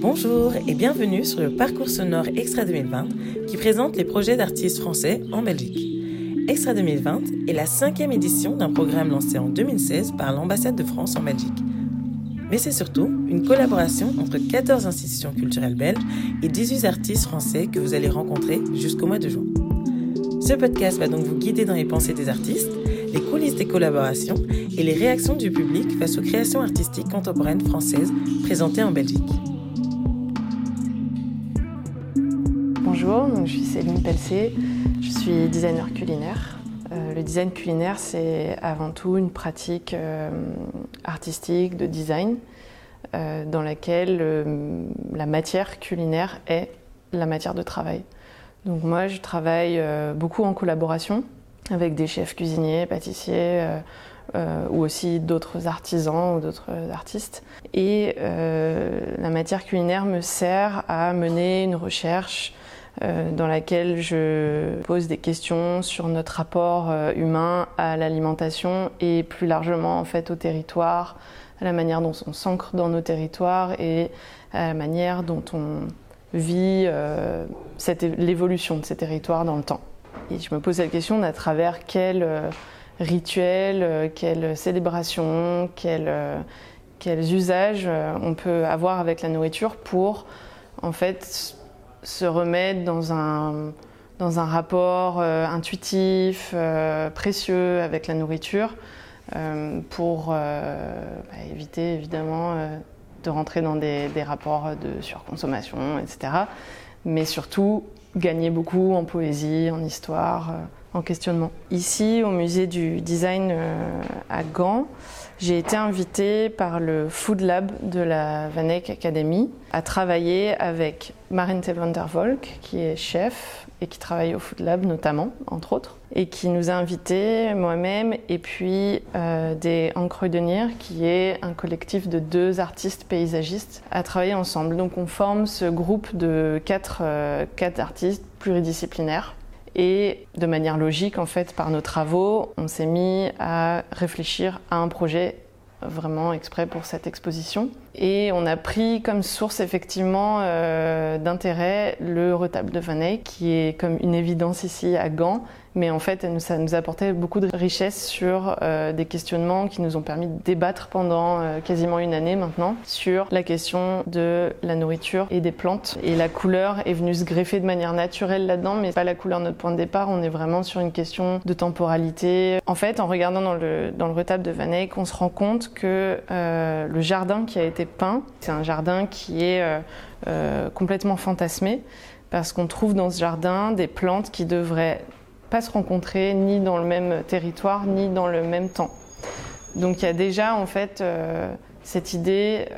Bonjour et bienvenue sur le parcours sonore Extra 2020 qui présente les projets d'artistes français en Belgique. Extra 2020 est la cinquième édition d'un programme lancé en 2016 par l'ambassade de France en Belgique. Mais c'est surtout une collaboration entre 14 institutions culturelles belges et 18 artistes français que vous allez rencontrer jusqu'au mois de juin. Ce podcast va donc vous guider dans les pensées des artistes, les coulisses des collaborations et les réactions du public face aux créations artistiques contemporaines françaises présentées en Belgique. Bonjour, je suis Céline Pelcé, je suis designer culinaire. Euh, le design culinaire, c'est avant tout une pratique euh, artistique de design euh, dans laquelle la matière culinaire est la matière de travail. Donc moi, je travaille beaucoup en collaboration avec des chefs cuisiniers, pâtissiers, ou aussi d'autres artisans ou d'autres artistes. Et la matière culinaire me sert à mener une recherche euh, dans laquelle je pose des questions sur notre rapport euh, humain à l'alimentation et plus largement en fait au territoire, à la manière dont on s'ancre dans nos territoires et à la manière dont on vit euh, l'évolution de ces territoires dans le temps. Et je me pose la question à travers quel rituel, quelle célébration, quels usages on peut avoir avec la nourriture pour en fait se remettre dans un, dans un rapport euh, intuitif, euh, précieux avec la nourriture, euh, pour bah, éviter évidemment de rentrer dans des, des, rapports de surconsommation, etc. Mais surtout gagner beaucoup en poésie, en histoire, en questionnement. Ici, au musée du design à Gand, j'ai été invitée par le Food Lab de la Van Eyck Academy à travailler avec Marinte van der Volk, qui est chef et qui travaille au Food Lab notamment, entre autres, et qui nous a invités, moi-même, et puis euh, des Encrudenir, qui est un collectif de deux artistes paysagistes, à travailler ensemble. Donc on forme ce groupe de quatre, euh, quatre artistes pluridisciplinaires et de manière logique, en fait, par nos travaux, on s'est mis à réfléchir à un projet vraiment exprès pour cette exposition. Et on a pris comme source effectivement euh, d'intérêt le retable de Van Eyck, qui est comme une évidence ici à Gand, mais en fait ça nous a apporté beaucoup de richesse sur euh, des questionnements qui nous ont permis de débattre pendant euh, quasiment une année maintenant sur la question de la nourriture et des plantes. Et la couleur est venue se greffer de manière naturelle là-dedans, mais pas la couleur notre point de départ, on est vraiment sur une question de temporalité. En fait, en regardant dans le, retable de Van Eyck, on se rend compte que le jardin qui a été peint. C'est un jardin qui est euh, euh, complètement fantasmé parce qu'on trouve dans ce jardin des plantes qui devraient pas se rencontrer ni dans le même territoire ni dans le même temps. Donc il y a déjà en fait euh, cette idée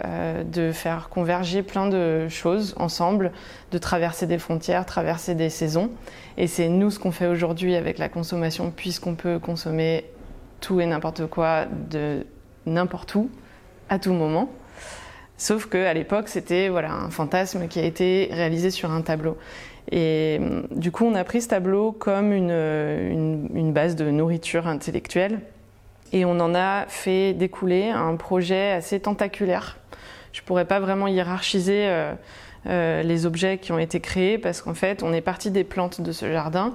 de faire converger plein de choses ensemble, de traverser des frontières, traverser des saisons. Et c'est nous ce qu'on fait aujourd'hui avec la consommation, puisqu'on peut consommer tout et n'importe quoi de n'importe où, à tout moment. Sauf qu'à l'époque, c'était voilà, un fantasme qui a été réalisé sur un tableau. Et hum, du coup, on a pris ce tableau comme une, une, base de nourriture intellectuelle et on en a fait découler un projet assez tentaculaire. Je ne pourrais pas vraiment hiérarchiser euh, euh, les objets qui ont été créés parce qu'en fait, on est parti des plantes de ce jardin.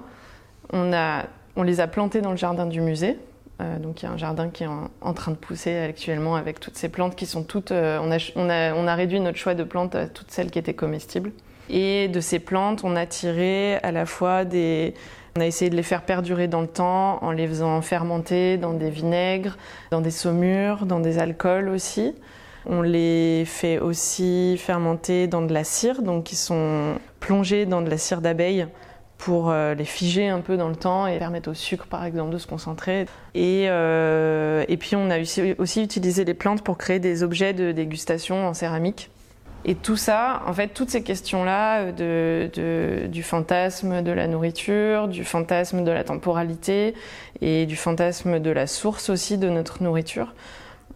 On, les a plantées dans le jardin du musée. Euh, donc il y a un jardin qui est en, train de pousser actuellement avec toutes ces plantes qui sont toutes. Euh, on, a, réduit notre choix de plantes à toutes celles qui étaient comestibles. Et de ces plantes, on a tiré à la fois des. On a essayé de les faire perdurer dans le temps en les faisant fermenter dans des vinaigres, dans des saumures, dans des alcools aussi. On les fait aussi fermenter dans de la cire, donc qui sont plongés dans de la cire d'abeille pour euh, les figer un peu dans le temps et permettre au sucre, par exemple, de se concentrer. Et, euh, puis, on a aussi, utilisé les plantes pour créer des objets de dégustation en céramique. Et tout ça, en fait, toutes ces questions-là de, du fantasme de la nourriture, du fantasme de la temporalité et du fantasme de la source aussi de notre nourriture,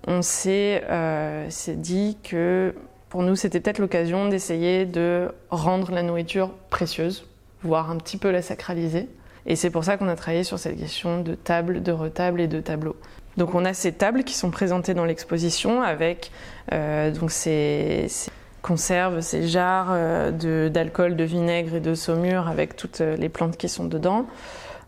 on s'est euh, dit que pour nous, c'était peut-être l'occasion d'essayer de rendre la nourriture précieuse voire un petit peu la sacraliser. Et c'est pour ça qu'on a travaillé sur cette question de table, de retable et de tableau. Donc on a ces tables qui sont présentées dans l'exposition avec euh, donc ces, conserves, ces jarres euh, d'alcool, de, vinaigre et de saumure avec toutes les plantes qui sont dedans.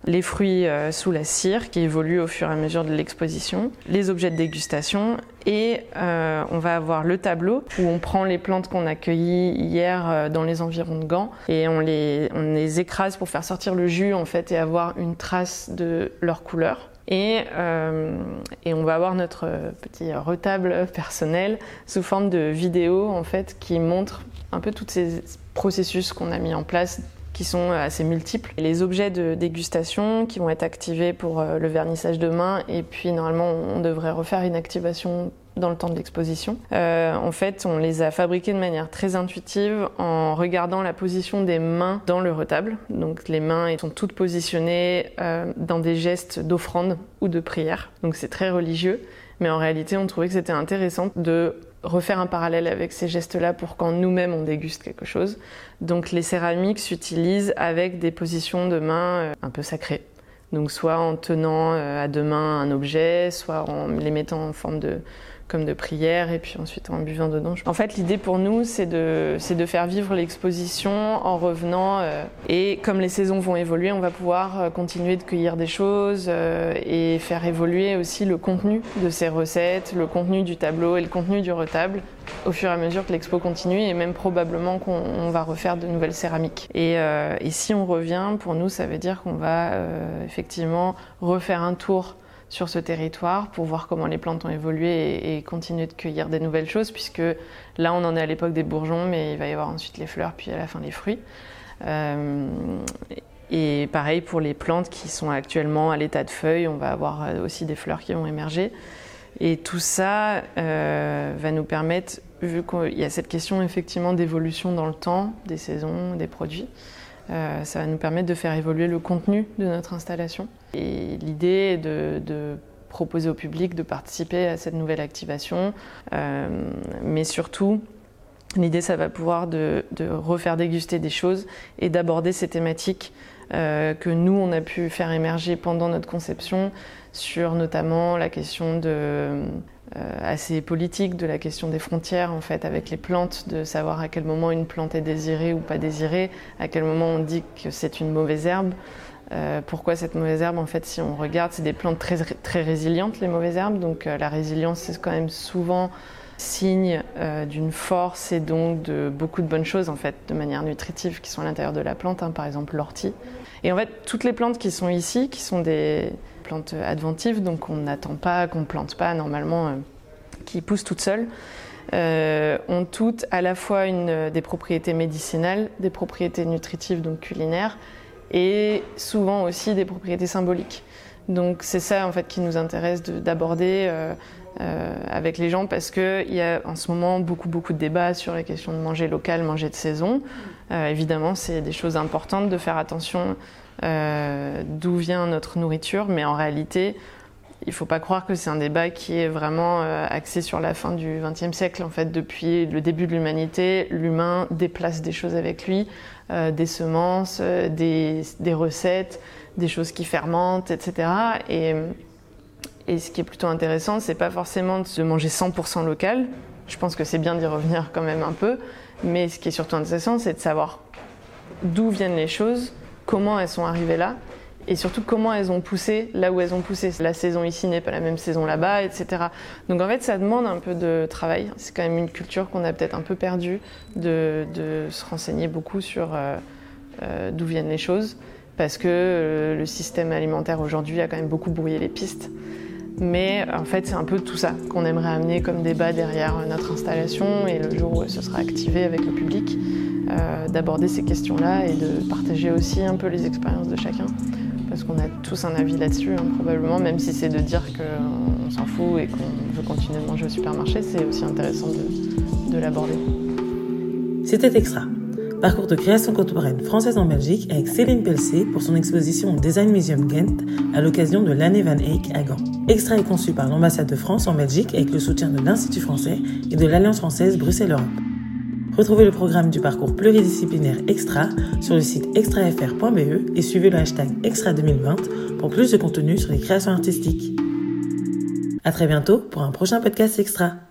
Les fruits euh, sous la cire qui évoluent au fur et à mesure de l'exposition, les objets de dégustation. Et euh, on va avoir le tableau où on prend les plantes qu'on a cueillies hier euh, dans les environs de Gand et on les, on les écrase pour faire sortir le jus en fait et avoir une trace de leur couleur. Et, et, on va avoir notre petit retable personnel sous forme de vidéo en fait qui montre un peu tous ces processus qu'on a mis en place qui sont assez multiples. Les objets de dégustation qui vont être activés pour euh, le vernissage de main et puis normalement on devrait refaire une activation dans le temps de l'exposition. Euh, en fait, on les a fabriqués de manière très intuitive en regardant la position des mains dans le retable. Donc les mains sont toutes positionnées euh, dans des gestes d'offrande ou de prière. Donc c'est très religieux. Mais en réalité, on trouvait que c'était intéressant de refaire un parallèle avec ces gestes-là pour quand nous-mêmes on déguste quelque chose. Donc les céramiques s'utilisent avec des positions de main euh, un peu sacrées. Donc soit en tenant à deux mains un objet, soit en les mettant en forme de comme de prière et puis ensuite en buvant dedans. En fait, l'idée pour nous, c'est de, de faire vivre l'exposition en revenant. Euh, et comme les saisons vont évoluer, on va pouvoir euh, continuer de cueillir des choses euh, et faire évoluer aussi le contenu de ces recettes, le contenu du tableau et le contenu du retable au fur et à mesure que l'expo continue et même probablement qu'on va refaire de nouvelles céramiques. Et, et, si on revient, pour nous, ça veut dire qu'on va effectivement refaire un tour sur ce territoire pour voir comment les plantes ont évolué et, continuer de cueillir des nouvelles choses, puisque là on en est à l'époque des bourgeons, mais il va y avoir ensuite les fleurs, puis à la fin les fruits. Euh, et pareil pour les plantes qui sont actuellement à l'état de feuilles, on va avoir aussi des fleurs qui vont émerger. Et tout ça euh, va nous permettre, vu qu'il y a cette question effectivement d'évolution dans le temps, des saisons, des produits, euh, ça va nous permettre de faire évoluer le contenu de notre installation. Et l'idée est de, proposer au public de participer à cette nouvelle activation, euh, mais surtout, l'idée, ça va pouvoir de, refaire déguster des choses et d'aborder ces thématiques que nous, on a pu faire émerger pendant notre conception sur notamment la question de euh, assez politique de la question des frontières en fait avec les plantes, de savoir à quel moment une plante est désirée ou pas désirée, à quel moment on dit que c'est une mauvaise herbe. Euh, pourquoi cette mauvaise herbe En fait, si on regarde, c'est des plantes très, très résilientes, les mauvaises herbes. Donc euh, la résilience, c'est quand même souvent signe d'une force et donc de beaucoup de bonnes choses en fait, de manière nutritive qui sont à l'intérieur de la plante. Hein, par exemple, l'ortie. Et en fait, toutes les plantes qui sont ici, qui sont des plantes adventives, donc on n'attend pas, qu'on plante pas normalement, euh, qui poussent toutes seules, euh, ont toutes à la fois une, des propriétés médicinales, des propriétés nutritives, donc culinaires, et souvent aussi des propriétés symboliques. Donc c'est ça en fait qui nous intéresse d'aborder euh, avec les gens parce qu'il y a en ce moment beaucoup beaucoup de débats sur la question de manger local, manger de saison. évidemment c'est des choses importantes de faire attention euh, d'où vient notre nourriture, mais en réalité, il ne faut pas croire que c'est un débat qui est vraiment euh, axé sur la fin du XXe siècle. En fait, depuis le début de l'humanité, l'humain déplace des choses avec lui, euh, des semences, des, recettes, des choses qui fermentent, etc. Et, ce qui est plutôt intéressant, c'est pas forcément de manger 100% local. Je pense que c'est bien d'y revenir quand même un peu. Mais ce qui est surtout intéressant, c'est de savoir d'où viennent les choses, comment elles sont arrivées là et surtout comment elles ont poussé là où elles ont poussé. La saison ici n'est pas la même saison là-bas, etc. Donc en fait, ça demande un peu de travail. C'est quand même une culture qu'on a peut-être un peu perdue de, se renseigner beaucoup sur euh, euh, d'où viennent les choses, parce que euh, le système alimentaire aujourd'hui a quand même beaucoup brouillé les pistes. Mais en fait, c'est un peu tout ça qu'on aimerait amener comme débat derrière notre installation et le jour où ce sera activé avec le public. Euh, d'aborder ces questions-là et de partager aussi un peu les expériences de chacun. Parce qu'on a tous un avis là-dessus, hein, probablement, même si c'est de dire qu'on s'en fout et qu'on veut continuer de manger au supermarché, c'est aussi intéressant de, de l'aborder. C'était Extra, parcours de création contemporaine française en Belgique avec Céline Pelcé pour son exposition au Design Museum Ghent à l'occasion de l'année Van Eyck à Gand. Extra est conçu par l'ambassade de France en Belgique avec le soutien de l'Institut français et de l'Alliance française Bruxelles-Europe. Retrouvez le programme du parcours pluridisciplinaire Extra sur le site extrafr.be et suivez le hashtag Extra 2020 pour plus de contenu sur les créations artistiques. À très bientôt pour un prochain podcast Extra.